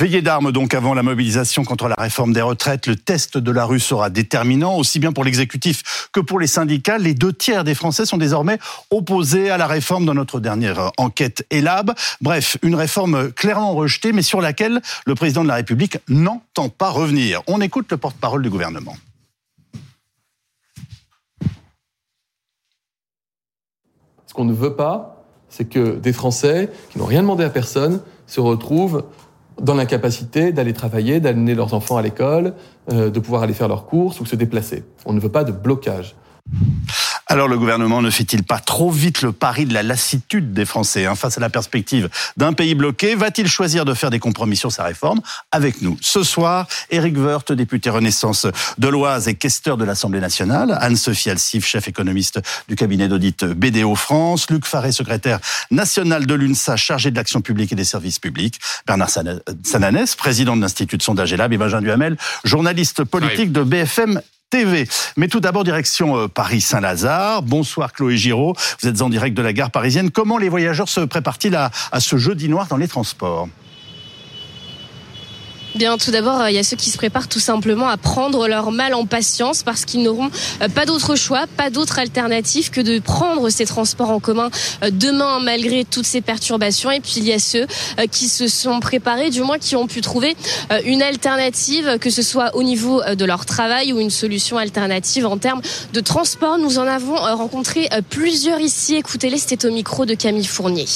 Veillée d'armes donc avant la mobilisation contre la réforme des retraites. Le test de la rue sera déterminant, aussi bien pour l'exécutif que pour les syndicats. Les deux tiers des Français sont désormais opposés à la réforme dans notre dernière enquête ELAB. Bref, une réforme clairement rejetée, mais sur laquelle le président de la République n'entend pas revenir. On écoute le porte-parole du gouvernement. Ce qu'on ne veut pas, c'est que des Français qui n'ont rien demandé à personne se retrouvent dans l'incapacité d'aller travailler, d'amener leurs enfants à l'école, euh, de pouvoir aller faire leurs courses ou se déplacer. On ne veut pas de blocage. Alors le gouvernement ne fait-il pas trop vite le pari de la lassitude des Français hein, face à la perspective d'un pays bloqué? Va-t-il choisir de faire des compromis sur sa réforme? Avec nous ce soir, Éric Woerth, député Renaissance de l'Oise et questeur de l'Assemblée nationale, Anne-Sophie Alsif, chef économiste du cabinet d'audit BDO France, Luc Faré, secrétaire national de l'UNSA, chargé de l'action publique et des services publics, Bernard Sananès, président de l'Institut de sondage Elab et Benjamin Duhamel, journaliste politique de BFM TV. Mais tout d'abord, direction euh, Paris-Saint-Lazare. Bonsoir Chloé Giraud, vous êtes en direct de la gare parisienne. Comment les voyageurs se préparent-ils à, à ce jeudi noir dans les transports? Bien, tout d'abord, il y a ceux qui se préparent tout simplement à prendre leur mal en patience parce qu'ils n'auront euh, pas d'autre choix, pas d'autre alternative que de prendre ces transports en commun euh, demain malgré toutes ces perturbations. Et puis il y a ceux euh, qui se sont préparés, du moins qui ont pu trouver une alternative, que ce soit au niveau de leur travail ou une solution alternative en termes de transport. Nous en avons rencontré plusieurs ici. Écoutez-les, c'était au micro de Camille Fournier.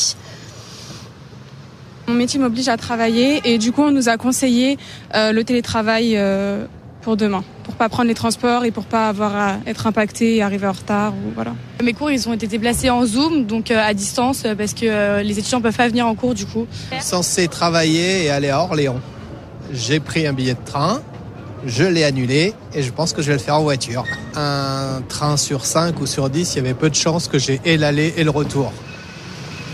Mon métier m'oblige à travailler et du coup on nous a conseillé euh, le télétravail euh, pour demain, pour pas prendre les transports et pour pas avoir à être impacté et arriver en retard ou voilà. Mes cours ils ont été déplacés en Zoom donc euh, à distance parce que les étudiants peuvent pas venir en cours du coup. Censé travailler et aller à Orléans. J'ai pris un billet de train, je l'ai annulé et je pense que je vais le faire en voiture. Un train sur 5 ou sur 10, il y avait peu de chances que j'ai et l'aller et le retour.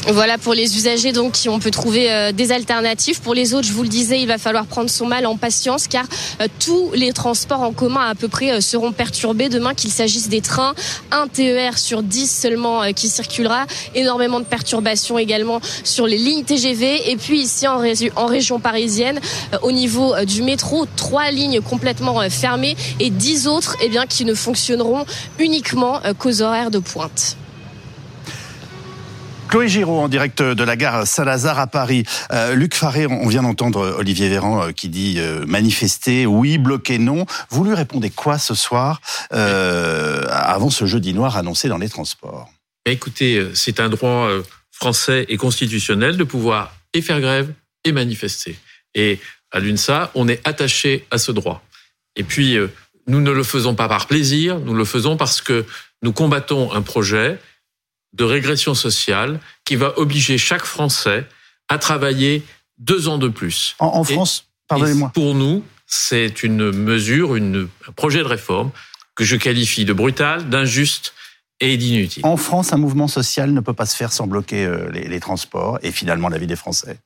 Voilà pour les usagers donc qui ont peut trouver euh, des alternatives. Pour les autres, je vous le disais, il va falloir prendre son mal en patience car euh, tous les transports en commun à peu près euh, seront perturbés demain qu'il s'agisse des trains, un TER sur 10 seulement qui circulera, énormément de perturbations également sur les lignes TGV et puis ici en, en région parisienne au niveau du métro, trois lignes complètement fermées et 10 autres eh bien qui ne fonctionneront uniquement qu'aux horaires de pointe. Chloé Giraud en direct de la gare Saint-Lazare à Paris. Euh, Luc Faré, on vient d'entendre Olivier Véran euh, qui dit euh, manifester, oui, bloquer, non. Vous lui répondez quoi ce soir avant ce jeudi noir annoncé dans les transports? Écoutez, c'est un droit français et constitutionnel de pouvoir et faire grève et manifester. Et à l'UNSA, on est attaché à ce droit. Et puis, nous ne le faisons pas par plaisir, nous le faisons parce que nous combattons un projet de régression sociale qui va obliger chaque Français à travailler deux ans de plus. En, France, pardonnez-moi. Pour nous, c'est une mesure, une, un projet de réforme que je qualifie de brutal, d'injuste et d'inutile. En France, un mouvement social ne peut pas se faire sans bloquer euh, les, transports et finalement la vie des Français.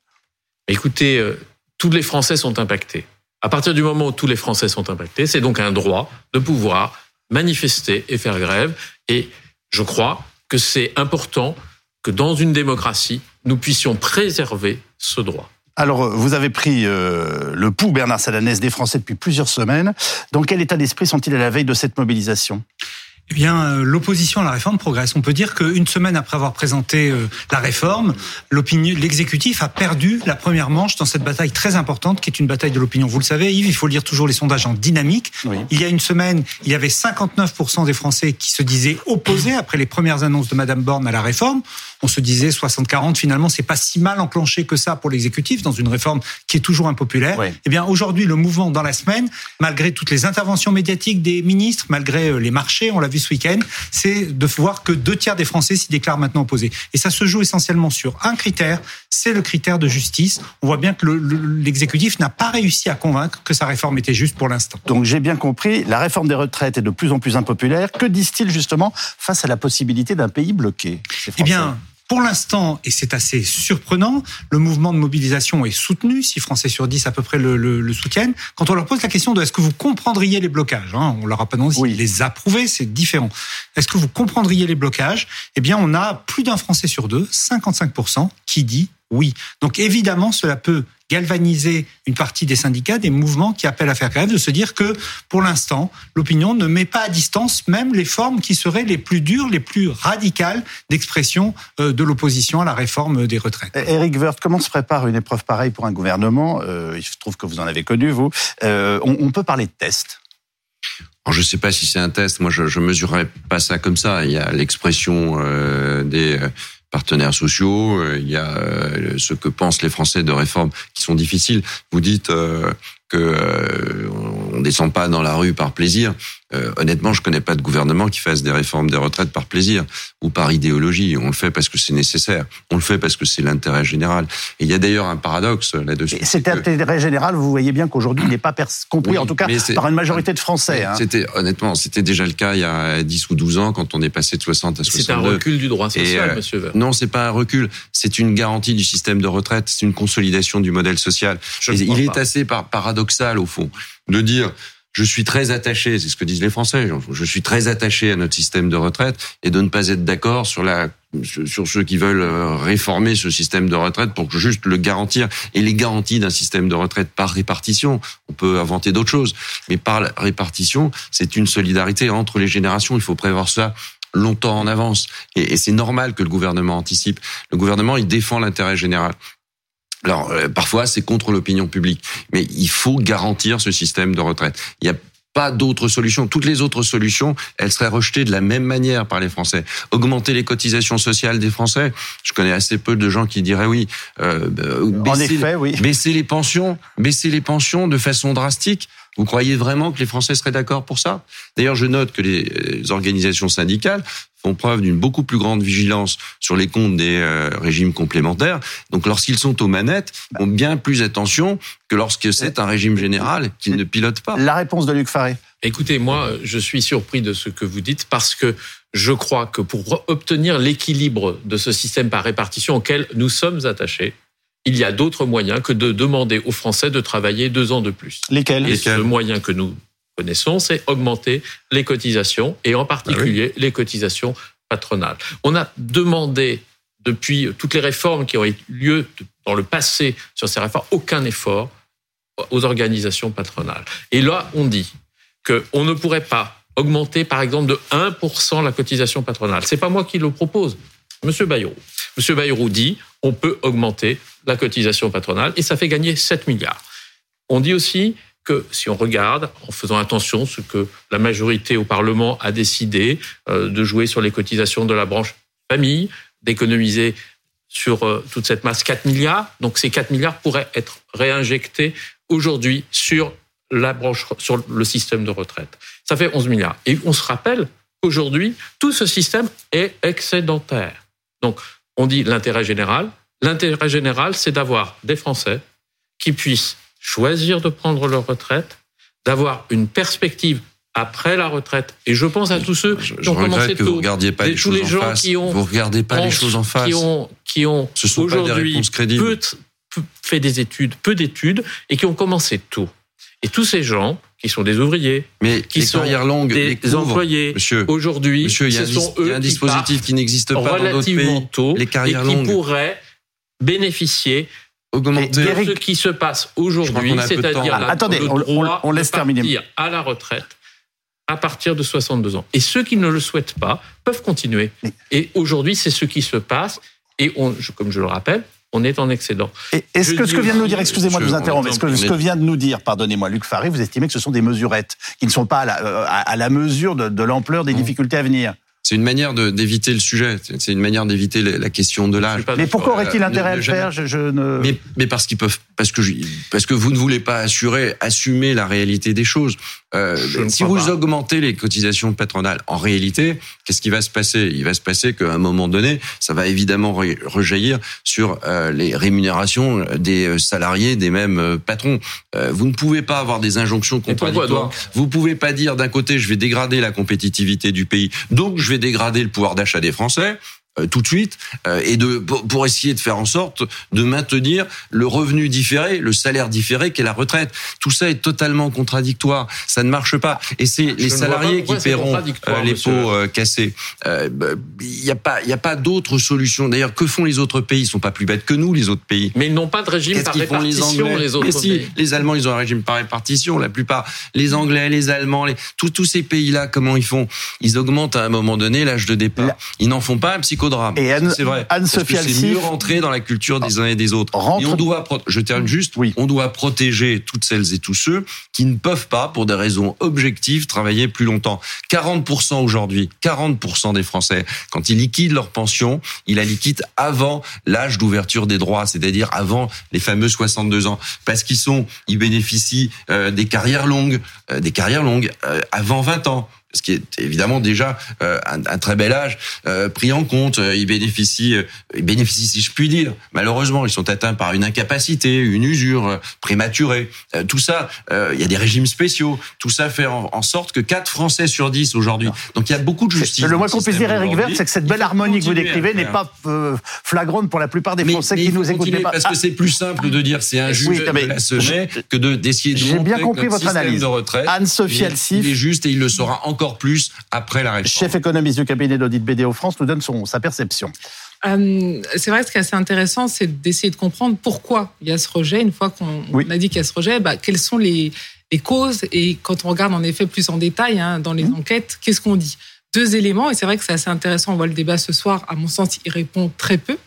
Écoutez, euh, tous les Français sont impactés. À partir du moment où tous les Français sont impactés, c'est donc un droit de pouvoir manifester et faire grève. Et je crois que c'est important que dans une démocratie, nous puissions préserver ce droit. Alors, vous avez pris euh, le pouls, Bernard Salanès, des Français depuis plusieurs semaines. Dans quel état d'esprit sont-ils à la veille de cette mobilisation? Eh bien, euh, l'opposition à la réforme progresse. On peut dire qu'une semaine après avoir présenté euh, la réforme, l'opinion, l'exécutif a perdu la première manche dans cette bataille très importante qui est une bataille de l'opinion. Vous le savez, Yves, il faut lire toujours les sondages en dynamique. Il y a une semaine, il y avait 59% des Français qui se disaient opposés après les premières annonces de Madame Borne à la réforme on se disait 60-40, finalement, c'est pas si mal enclenché que ça pour l'exécutif dans une réforme qui est toujours impopulaire. Eh bien, aujourd'hui, le mouvement dans la semaine, malgré toutes les interventions médiatiques des ministres, malgré euh, les marchés, on l'a vu ce week-end, c'est de voir que deux tiers des Français s'y déclarent maintenant opposés. Et ça se joue essentiellement sur un critère, c'est le critère de justice. On voit bien que l'exécutif n'a pas réussi à convaincre que sa réforme était juste pour l'instant. Donc j'ai bien compris, la réforme des retraites est de plus en plus impopulaire. Que disent-ils justement face à la possibilité d'un pays bloqué? Eh bien, pour l'instant, et c'est assez surprenant, le mouvement de mobilisation est soutenu, 6 Français sur 10 à peu près le, soutiennent. Quand on leur pose la question de est-ce que vous comprendriez les blocages, hein, on leur a pas demandé s'ils les approuvaient, c'est différent. Est-ce que vous comprendriez les blocages? Eh bien, on a plus d'un Français sur deux, 55%, qui dit oui. Donc évidemment, cela peut galvaniser une partie des syndicats, des mouvements qui appellent à faire grève, de se dire que pour l'instant, l'opinion ne met pas à distance même les formes qui seraient les plus dures, les plus radicales d'expression euh, de l'opposition à la réforme des retraites. Eric Wirth, comment se prépare une épreuve pareille pour un gouvernement euh, Il se trouve que vous en avez connu, vous. Euh, on, on peut parler de test alors, je ne sais pas si c'est un test. Moi, je, je mesurerais pas ça comme ça. Il y a l'expression euh, des partenaires sociaux. euh, Il y a euh, ce que pensent les Français de réformes qui sont difficiles. Vous dites euh, que euh, on descend pas dans la rue par plaisir. Euh, honnêtement, je connais pas de gouvernement qui fasse des réformes des retraites par plaisir ou par idéologie. On le fait parce que c'est nécessaire. On le fait parce que c'est l'intérêt général. Et il y a d'ailleurs un paradoxe là-dessus. Et Cet intérêt général, vous voyez bien qu'aujourd'hui, il n'est pas compris, Oui, en tout cas, par une majorité de Français. hein. C'était honnêtement, c'était déjà le cas il y a 10 ou 12 ans quand on est passé de 60 à C'est un 62. recul du droit social, euh, monsieur Vert. Non, c'est pas un recul, c'est une garantie du système de retraite, c'est une consolidation du modèle social. Je Et il est pas. assez par- paradoxal au fond de dire je suis très attaché, c'est ce que disent les Français, je suis très attaché à notre système de retraite et de ne pas être d'accord sur la sur ceux qui veulent euh, réformer ce système de retraite pour juste le garantir et les garanties d'un système de retraite par répartition. On peut inventer d'autres choses, mais par répartition, c'est une solidarité entre les générations. Il faut prévoir ça longtemps en avance. Et c'est normal que le gouvernement anticipe. Le gouvernement, il défend l'intérêt général. Alors, euh, parfois, c'est contre l'opinion publique. Mais il faut garantir ce système de retraite. Il n'y a pas d'autre solution. Toutes les autres solutions, elles seraient rejetées de la même manière par les Français. Augmenter les cotisations sociales des Français. Je connais assez peu de gens qui diraient oui. Euh, euh, En effet, oui. Baisser les pensions, baisser les pensions de façon drastique. Vous croyez vraiment que les Français seraient d'accord pour ça? D'ailleurs, je note que les euh, organisations syndicales font preuve d'une beaucoup plus grande vigilance sur les comptes des euh, régimes complémentaires. Donc, lorsqu'ils sont aux manettes, ils ont bien plus attention que lorsque c'est un régime général qu'ils ne pilotent pas. La réponse de Luc Faré. Écoutez, moi, je suis surpris de ce que vous dites parce que je crois que pour obtenir l'équilibre de ce système par répartition auquel nous sommes attachés, il y a d'autres moyens que de demander aux Français de travailler deux ans de plus. Lesquels Et ce moyen que nous connaissons, c'est augmenter les cotisations et en particulier les cotisations patronales. On a demandé depuis toutes les réformes qui ont eu lieu dans le passé sur ces réformes, aucun effort aux organisations patronales. Et là, on dit qu'on ne pourrait pas augmenter, par exemple, de 1% la cotisation patronale. C'est pas moi qui le propose. Monsieur Bayrou. Monsieur Bayrou dit on peut augmenter la cotisation patronale et ça fait gagner 7 milliards. On dit aussi que si on regarde, en faisant attention, ce que la majorité au Parlement a décidé euh, de jouer sur les cotisations de la branche famille, d'économiser sur euh, toute cette masse 4 milliards. Donc ces 4 milliards pourraient être réinjectés aujourd'hui sur la branche, sur le système de retraite. Ça fait 11 milliards. Et on se rappelle qu'aujourd'hui, tout ce système est excédentaire. Donc, on dit l'intérêt général. L'intérêt général, c'est d'avoir des Français qui puissent choisir de prendre leur retraite, d'avoir une perspective après la retraite. Et je pense à tous ceux Je, qui je ont commencé que vous tôt, regardiez pas des- les tous choses les en gens face. qui ont vous regardez pas les choses en face. qui ont, qui ont aujourd'hui peu, peu- fait des études, peu d'études, et qui ont commencé tôt. Et tous ces gens, qui sont des ouvriers, Mais qui les sont longues, les des couvres, employés, aujourd'hui, ce sont il y eux a un qui dispositif qui n'existe pas dans d'autres pays. tôt Les carrières et qui longues. pourraient bénéficier Augmenter. de Eric- ce qui se passe aujourd'hui, c'est-à-dire Ah, attendez, le on- on- droit on laisse de terminer. à la retraite à partir de 62 ans. Et ceux qui ne le souhaitent pas peuvent continuer. Mais- Et aujourd'hui, c'est ce qui se passe. Et on, je- comme je le rappelle, on est en excédent. Est-ce que ce que vient de nous dire, excusez-moi de vous interrompre, est-ce que ce que vient de nous dire, pardonnez-moi, Luc Faré, vous estimez que ce sont des mesurettes qui ne sont pas à la, euh, à- à la mesure de, de l'ampleur des Non. difficultés à venir? C'est une manière d'éviter le sujet. C'est une manière d'éviter la question de l'âge. Mais pourquoi Euh, aurait-il intérêt à le faire? Je, je ne... Mais, mais parce qu'ils peuvent, parce que je- parce que vous ne voulez pas assurer, assumer la réalité des choses. Euh, si vous pas. augmentez les cotisations patronales, en réalité, qu'est-ce qui va se passer? Il va se passer qu'à un moment donné, ça va évidemment re- rejaillir sur euh, les rémunérations des euh, salariés des mêmes euh, patrons. Euh, vous ne pouvez pas avoir des injonctions contradictoires. Vous pouvez pas dire d'un côté je vais dégrader la compétitivité du pays, donc je vais dégrader le pouvoir d'achat des Français. Euh, tout de suite euh, et de pour essayer de faire en sorte de maintenir le revenu différé, le salaire différé qu'est la retraite. Tout ça est totalement contradictoire. Ça ne marche pas. Et c'est les salariés qui paieront euh, les pots cassés. Il n'y a pas, il y a pas d'autre solution. D'ailleurs, que font les autres pays? Ils sont pas plus bêtes que nous, les autres pays. Mais ils n'ont pas de régime par répartition. Les, les autres si, les Allemands, ils ont un régime par répartition. La plupart, les Anglais, les Allemands, les, tous, tous ces pays-là, comment ils font? Ils augmentent à un moment donné l'âge de départ. Ils n'en font pas un et Anne, c'est vrai. Anne-Sophie C'est mieux rentrer dans la culture des uns et des autres. Et on doit, je termine juste, oui. on doit protéger toutes celles et tous ceux qui ne peuvent pas, pour des raisons objectives, travailler plus longtemps. 40% aujourd'hui, 40% des Français, quand ils liquident leur pension, ils la liquident avant l'âge d'ouverture des droits, c'est-à-dire avant les fameux 62 ans, parce qu'ils sont, ils bénéficient euh, des carrières longues, euh, des carrières longues euh, avant 20 ans ce qui est évidemment déjà euh, un, un, très bel âge euh, pris en compte. Euh, ils bénéficient, ils bénéficient, si je puis dire. Malheureusement, ils sont atteints par une incapacité, une usure prématurée. tout ça, il y a des régimes spéciaux. Tout ça fait en, sorte que 4 Français sur 10 aujourd'hui. Donc il y a beaucoup de justice. Le moins qu'on puisse dire, Eric Vert, c'est que cette belle harmonie que vous décrivez n'est pas flagrante pour la plupart des Français qui nous écoutent. Parce que c'est plus simple de dire c'est injuste oui, de la semer que de d'essayer de, J'ai bien compris votre analyse. de retraite. Anne-Sophie Alsif. Il est juste et il le sera encore plus après la réforme. Chef économiste du cabinet d'audit BDO France nous donne son, sa perception. Euh, c'est vrai, ce qui est assez intéressant, c'est d'essayer de comprendre pourquoi il y a ce rejet. Une fois qu'on a dit qu'il y a ce rejet, bah, quelles sont les, les, causes Et quand on regarde en effet plus en détail hein, dans les mmh. enquêtes, qu'est-ce qu'on dit? Deux éléments, et c'est vrai que c'est assez intéressant, on voit le débat ce soir, à mon sens, il répond très peu.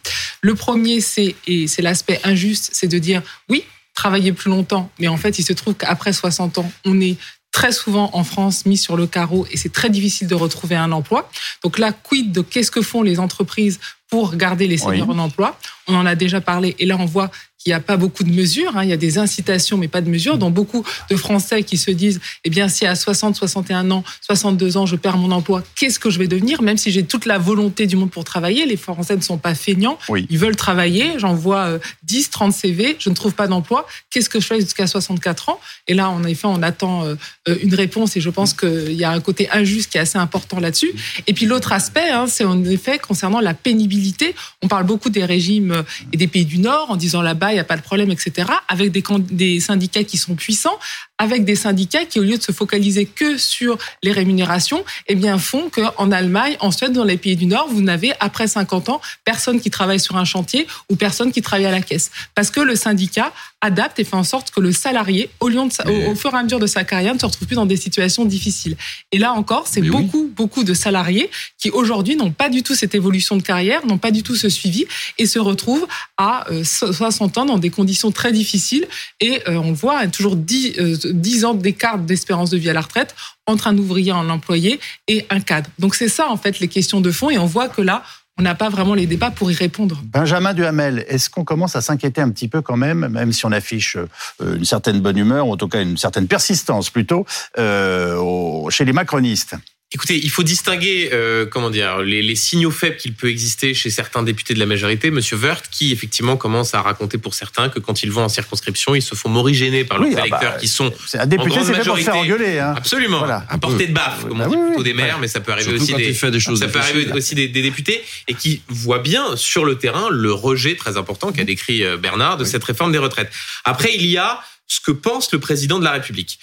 Le premier, c'est, et c'est l'aspect injuste, c'est de dire, oui, travailler plus longtemps, mais en fait, il se trouve qu'après 60 ans, on est très souvent en France mis sur le carreau et c'est très difficile de retrouver un emploi. Donc là, quid de qu'est-ce que font les entreprises pour garder les seniors en emploi? On en a déjà parlé et là on voit qu'il n'y a pas beaucoup de mesures. Hein. Il y a des incitations, mais pas de mesures. Donc beaucoup de Français qui se disent, eh bien, si à 60, 61 ans, 62 ans, je perds mon emploi, qu'est-ce que je vais devenir? Même si j'ai toute la volonté du monde pour travailler, les Français ne sont pas feignants. Ils veulent travailler. J'en vois 10, euh, 30 CV. Je ne trouve pas d'emploi. Qu'est-ce que je fais jusqu'à 64 ans? Et là, en effet, on attend euh, une réponse et je pense qu'il y a un côté injuste qui est assez important là-dessus. Et puis l'autre aspect, hein, c'est en effet concernant la pénibilité. On parle beaucoup des régimes et des pays du Nord en disant là-bas, il n'y a pas de problème, etc., avec des, syndicats qui sont puissants, avec des syndicats qui, au lieu de se focaliser que sur les rémunérations, eh bien, font qu'en Allemagne, en Suède, dans les pays du Nord, vous n'avez, après 50 ans, personne qui travaille sur un chantier ou personne qui travaille à la caisse. Parce que le syndicat adapte et fait en sorte que le salarié, au, lieu de, au, fur et à mesure de sa carrière, ne se retrouve plus dans des situations difficiles. Et là encore, c'est beaucoup, beaucoup de salariés qui, aujourd'hui, n'ont pas du tout cette évolution de carrière, n'ont pas du tout ce suivi et se retrouvent à 60 euh, ans dans des conditions très difficiles. Et euh, on voit, toujours 10, 10 ans d'écart d'espérance de vie à la retraite entre un ouvrier, un employé et un cadre. Donc c'est ça en fait les questions de fond et on voit que là, on n'a pas vraiment les débats pour y répondre. Benjamin Duhamel, est-ce qu'on commence à s'inquiéter un petit peu quand même, même si on affiche euh, une certaine bonne humeur, ou en tout cas une certaine persistance plutôt, euh, chez les macronistes? Écoutez, il faut distinguer, euh, comment dire, les, les signaux faibles qu'il peut exister chez certains députés de la majorité. Monsieur Wörth, qui effectivement commence à raconter pour certains que quand ils vont en circonscription, ils se font morigéner par leurs ah électeurs bah, qui sont un député, c'est fait pour faire engueuler. Hein. Absolument. Voilà. À portée de baffe, comme on bah dit plutôt des maires, mais ça peut arriver aussi des, des choses ça peut arriver aussi des, des, députés et qui voient bien sur le terrain le rejet très important qu'a décrit euh, Bernard de cette réforme des retraites. Après, il y a ce que pense le président de la République.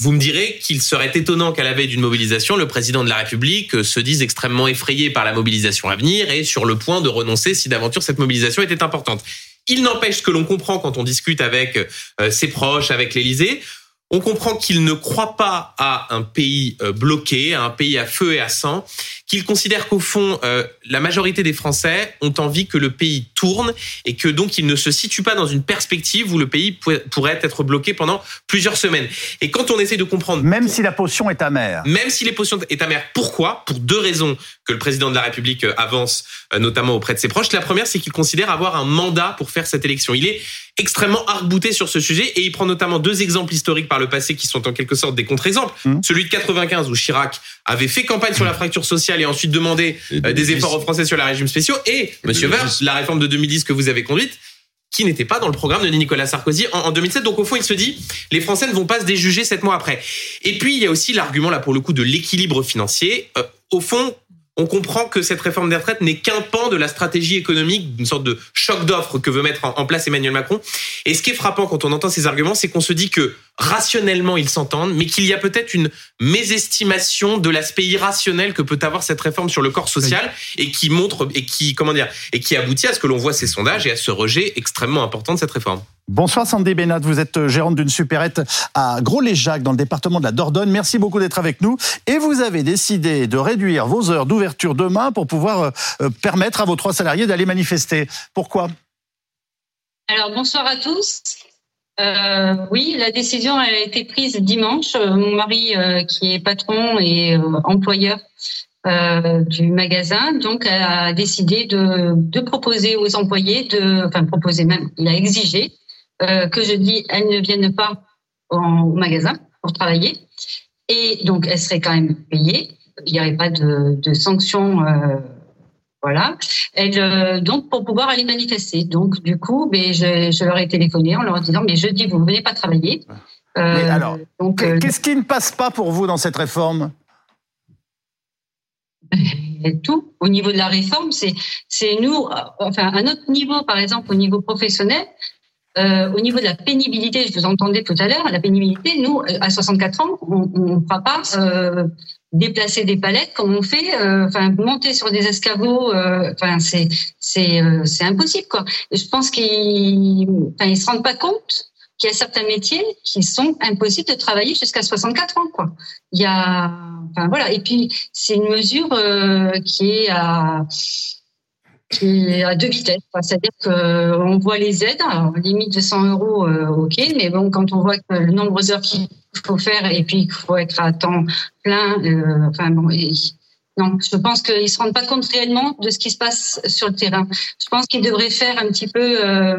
Vous me direz qu'il serait étonnant qu'à la veille d'une mobilisation, le président de la République se dise extrêmement effrayé par la mobilisation à venir et sur le point de renoncer si d'aventure cette mobilisation était importante. Il n'empêche que l'on comprend quand on discute avec euh, ses proches, avec l'Élysée, on comprend qu'il ne croit pas à un pays euh, bloqué, à un pays à feu et à sang, qu'il considère qu'au fond, euh, la majorité des Français ont envie que le pays tourne et que donc il ne se situe pas dans une perspective où le pays pourrait être bloqué pendant plusieurs semaines. Et quand on essaie de comprendre... Même si la potion est amère. Même si les potions est amère. Pourquoi? Pour deux raisons que le président de la République euh, avance, notamment auprès de ses proches. La première, c'est qu'il considère avoir un mandat pour faire cette élection. Il est extrêmement arc-bouté sur ce sujet et il prend notamment deux exemples historiques par le passé qui sont en quelque sorte des contre-exemples. Mmh. Celui de 95 où Chirac avait fait campagne sur la fracture sociale et ensuite demandé euh, des efforts aux Français sur les régimes spéciaux et, Monsieur Verge, la réforme de 2010 que vous avez conduite qui n'était pas dans le programme de Nicolas Sarkozy en, 2007. Donc au fond, il se dit, les Français ne vont pas se déjuger sept mois après. Et puis il y a aussi l'argument là pour le coup de l'équilibre financier. Euh, au fond, on comprend que cette réforme des retraites n'est qu'un pan de la stratégie économique, d'une sorte de choc d'offres que veut mettre en place Emmanuel Macron. Et ce qui est frappant quand on entend ces arguments, c'est qu'on se dit que rationnellement ils s'entendent, mais qu'il y a peut-être une mésestimation de l'aspect irrationnel que peut avoir cette réforme sur le corps social et qui montre et qui comment dire et qui aboutit à ce que l'on voit ces sondages et à ce rejet extrêmement important de cette réforme. Bonsoir Sandy Benat, vous êtes gérante d'une supérette à Gros-les-Jacques dans le département de la Dordogne. Merci beaucoup d'être avec nous. Et vous avez décidé de réduire vos heures d'ouverture demain pour pouvoir euh, permettre à vos trois salariés d'aller manifester. Pourquoi? Alors bonsoir à tous. Euh, oui, la décision a été prise dimanche. Euh, mon mari, qui est patron et employeur du magasin, donc a décidé de, de, proposer aux employés, de, enfin proposer même, il a exigé euh, que je dis elles ne viennent pas au magasin pour travailler. Et donc, elles seraient quand même payées. Il n'y aurait pas de, de sanctions. Euh, voilà. Elles, euh, donc, pour pouvoir aller manifester. Donc, du coup, ben, je, je, leur ai téléphoné en leur disant, mais jeudi, vous ne venez pas travailler. Euh, alors, qu'est-ce qui ne passe pas pour vous dans cette réforme? Tout au niveau de la réforme, c'est c'est nous, enfin à notre niveau, par exemple au niveau professionnel, euh, au niveau de la pénibilité, je vous entendais tout à l'heure, la pénibilité, nous, euh, à 64 ans, on ne fera pas euh, déplacer des palettes comme on fait, euh, enfin monter sur des escabeaux, euh, enfin c'est c'est c'est impossible quoi. Et je pense qu'ils enfin ils se rendent pas compte qu'il y a certains métiers qui sont impossibles de travailler jusqu'à 64 ans quoi. Il y a enfin voilà et puis c'est une mesure qui est à est à deux vitesses. C'est-à-dire qu'on voit les aides, alors limite de 100 euros, euh, ok, mais bon, quand on voit que le nombre d'heures qu'il faut faire et puis qu'il faut être à temps plein, euh, enfin bon, non, je pense qu'ils se rendent pas compte réellement de ce qui se passe sur le terrain. Je pense qu'ils devraient faire un petit peu euh,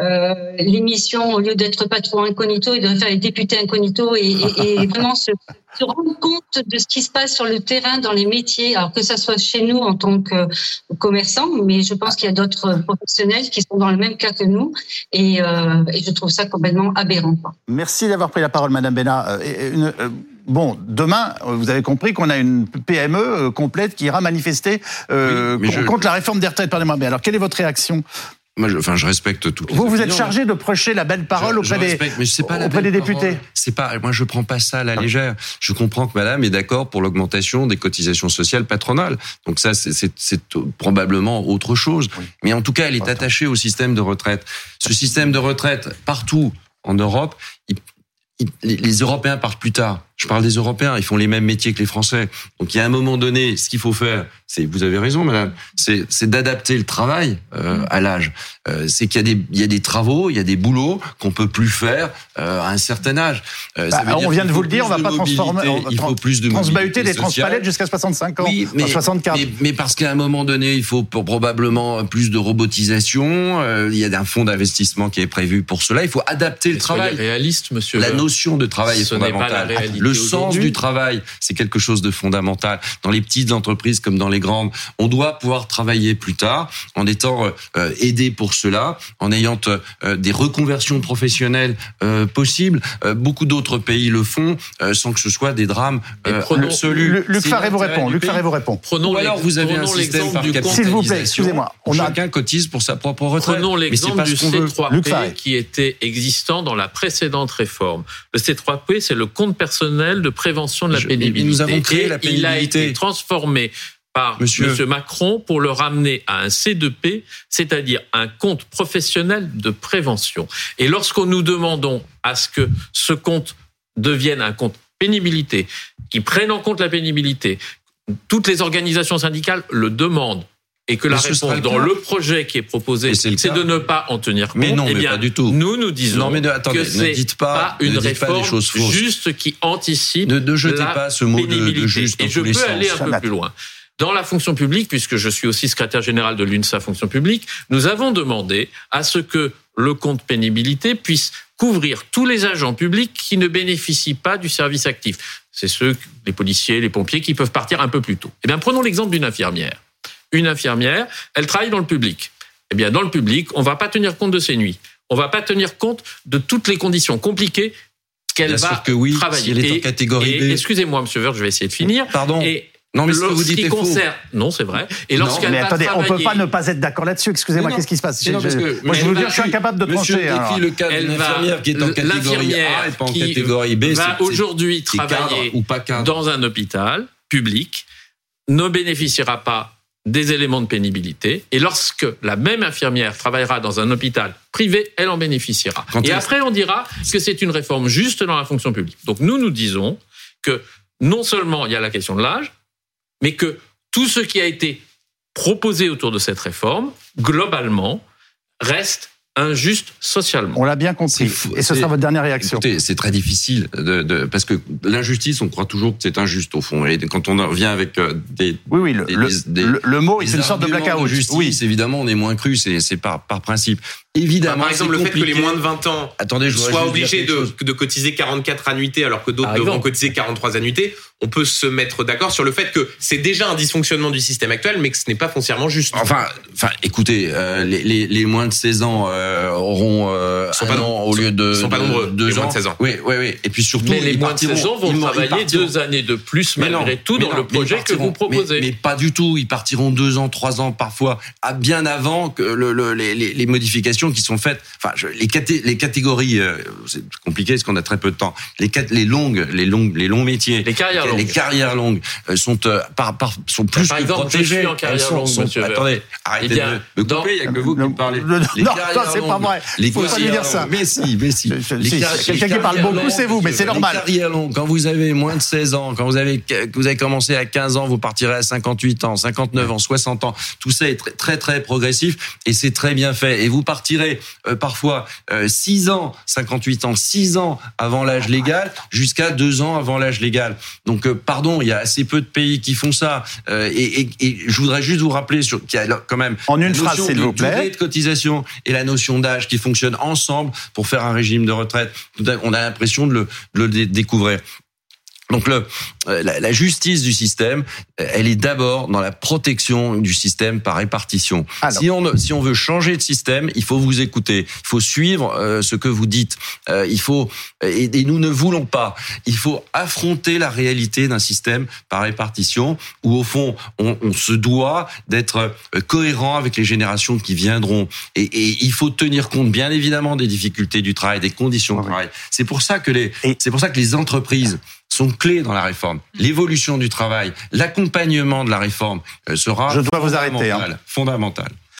euh, l'émission, au lieu d'être pas trop incognito, il devrait faire les députés incognito et, et, vraiment se, se, rendre compte de ce qui se passe sur le terrain dans les métiers, alors que ça soit chez nous en tant que commerçants, mais je pense qu'il y a d'autres professionnels qui sont dans le même cas que nous et, euh, et je trouve ça complètement aberrant. Merci d'avoir pris la parole, Madame Bénat. Euh, une, Bon, demain, vous avez compris qu'on a une PME complète qui ira manifester euh, contre la réforme des retraites. Pardonnez-moi, mais alors quelle est votre réaction moi, je, enfin, je respecte tout. Vous, vous êtes chargé de prêcher la belle parole auprès, des, mais pas auprès des députés. C'est pas, moi, je prends pas ça à la légère. Je comprends que Madame est d'accord pour l'augmentation des cotisations sociales patronales. Donc ça, c'est probablement autre chose. Mais en tout cas, elle est attachée au système de retraite. Ce système de retraite, partout en Europe, les Européens partent plus tard. Je parle des Européens, ils font les mêmes métiers que les Français. Donc il y a un moment donné, ce qu'il faut faire, c'est, vous avez raison, madame, c'est, c'est d'adapter le travail euh, à l'âge. Euh, c'est qu'il y a des, il y a des travaux, il y a des boulots qu'on peut plus faire euh, à un certain âge. Euh, bah, on vient de vous le dire, on va pas transformer, il faut plus de transbahuter des transpalettes jusqu'à 65 ans, oui, mais, 64. Mais, mais, parce qu'à un moment donné, il faut probablement plus de robotisation. Euh, il y a un fonds d'investissement qui est prévu pour cela. Il faut adapter le travail. Réaliste, monsieur. La notion de travail est fondamentale. Le sens du travail, c'est quelque chose de fondamental. Dans les petites entreprises comme dans les grandes, on doit pouvoir travailler plus tard en étant euh, aidé pour cela, en ayant euh, des reconversions professionnelles euh, possibles. beaucoup d'autres pays le font sans que ce soit des drames absolus. Luc Faré vous répond. Luc Faré vous répond. Prenons Ou alors vous avez un système par S'il vous plaît, excusez-moi. Chacun cotise pour sa propre retraite. Prenons l'exemple du C3P qui était existant dans la précédente réforme. Le C3P, c'est le compte personnel de prévention de la pénibilité. nous avons créé la pénibilité. Il a été transformé par Monsieur. Monsieur. Macron pour le ramener à un C2P, c'est-à-dire un compte professionnel de prévention. Et lorsqu'on nous demandons à ce que ce compte devienne un compte pénibilité, qui prenne en compte la pénibilité, toutes les organisations syndicales le demandent et que la réponse dans le projet qui est proposé, c'est de ne pas en tenir compte. Mais non, eh bien, pas du tout. Nous, nous disons non, mais attendez, que c'est dites pas, une réforme pas juste qui anticipe ne, ne jetez la pas ce mot de, de juste Et je peux aller un peu plus loin. Dans la fonction publique, puisque je suis aussi secrétaire général de l'UNSA Fonction publique, nous avons demandé à ce que le compte pénibilité puisse couvrir tous les agents publics qui ne bénéficient pas du service actif. C'est ceux, les policiers, les pompiers, qui peuvent partir un peu plus tôt. Eh bien, prenons l'exemple d'une infirmière une infirmière, elle travaille dans le public. Eh bien, dans le public, on va pas tenir compte de ses nuits. On va pas tenir compte de toutes les conditions compliquées qu'elle va que oui, travailler. Si elle est en catégorie B. Excusez-moi, Monsieur Vert, je vais essayer de finir. Pardon. Et Non, mais ce que vous dites est faux. non, c'est vrai. Et Non, mais attendez, on peut travailler- pas ne pas être d'accord là-dessus. Excusez-moi, qu'est-ce qui se passe? Non, parce que- Moi, je mais vous dire, je suis incapable de Monsieur trancher. alors. le cas d'une infirmière qui est en catégorie A et pas en qui catégorie B. va aujourd'hui travailler ou pas cadre. dans un hôpital public ne bénéficiera pas des éléments de pénibilité et lorsque la même infirmière travaillera dans un hôpital privé, elle en bénéficiera. Quand et après, on dira que c'est une réforme juste dans la fonction publique. Donc nous, nous disons que non seulement il y a la question de l'âge, mais que tout ce qui a été proposé autour de cette réforme, globalement, reste injuste socialement. On l'a bien compris. C'est fou, Et ce c'est- sera votre dernière réaction. Écoutez, c'est très difficile de, de- parce que l'injustice, on croit toujours que c'est injuste au fond. Et quand on en revient avec euh, des Oui, oui, le, des- le- des- le- le mot est des une sorte de blackout. justice, oui. évidemment, on est moins cru, c'est c'est par par principe. Évidemment, Par exemple, le c'est fait que les moins de 20 ans Attendez, soient obligés de, de cotiser 44 annuités alors que d'autres devront cotiser 43 annuités, on peut se mettre d'accord sur le fait que c'est déjà un dysfonctionnement du système actuel, mais que ce n'est pas foncièrement juste. Enfin, enfin, écoutez, euh, les, les, les moins de 16 ans euh, auront euh, Sont un pas an au lieu de sont pas nombreux, deux les moins ans. de 16 ans. Oui, oui, oui. Et puis surtout, Mais les moins de partiront- 16 ans vont travailler deux années de plus Mais malgré non, tout dans non, le projet que vous proposez. Mais, mais pas du tout. Ils partiront deux ans, trois ans, parfois, à bien avant que le, le- les, les, les modifications qui sont faites. Enfin, je- les, caté- les catégories, euh, c'est compliqué parce qu'on a très peu de temps. Les, les longues, les longues, les longs métiers, Les carrières les longues. carrières longues euh, sont euh, par, par, sont plus par exemple, je protégées. suis en carrière sont- longue, sont- monsieur. Attendez, arrêtez Eh bien, de me couper. Il y a que vous qui me parlez. Le- Les non, non, c'est pas vrai. Les Faut pas lui dire ça. Mais si, mais si. Les quelqu'un les qui parle beaucoup, c'est vous, mais c'est les normal. carrières longues, quand vous avez moins de 16 ans, quand vous avez, que vous avez commencé à 15 ans, vous partirez à 58 ans, 59 ans, 60 ans. Tout ça est très, très, très progressif et c'est très bien fait. Et vous partirez euh, parfois euh, 6 ans, 58 ans, 6 ans avant l'âge légal, jusqu'à 2 ans avant l'âge légal. Donc, euh, pardon, il y a assez peu de pays qui font ça. Euh, et, et, et je voudrais juste vous rappeler sur qu'il y a quand même En une la phrase, s'il de vous plaît. durée de cotisation et la notion d'âge qui fonctionnent ensemble pour faire un régime de retraite. On a l'impression de le, de le dé- découvrir. Donc le, la, la justice du système, euh, elle est d'abord dans la protection du système par répartition. Si on ne- si on veut changer de système, il faut vous écouter, il faut suivre euh, ce que vous dites. Euh, il faut et, et nous ne voulons pas. Il faut affronter la réalité d'un système par répartition où au fond on, on se doit d'être euh, cohérent avec les générations qui viendront. Et, et il faut tenir compte bien évidemment des difficultés du travail, des conditions de Oui. travail. C'est pour ça que les c'est pour ça que les entreprises sont clés dans la réforme. L'évolution du travail, l'accompagnement de la réforme euh, sera Je dois vous arrêter, hein. fondamental.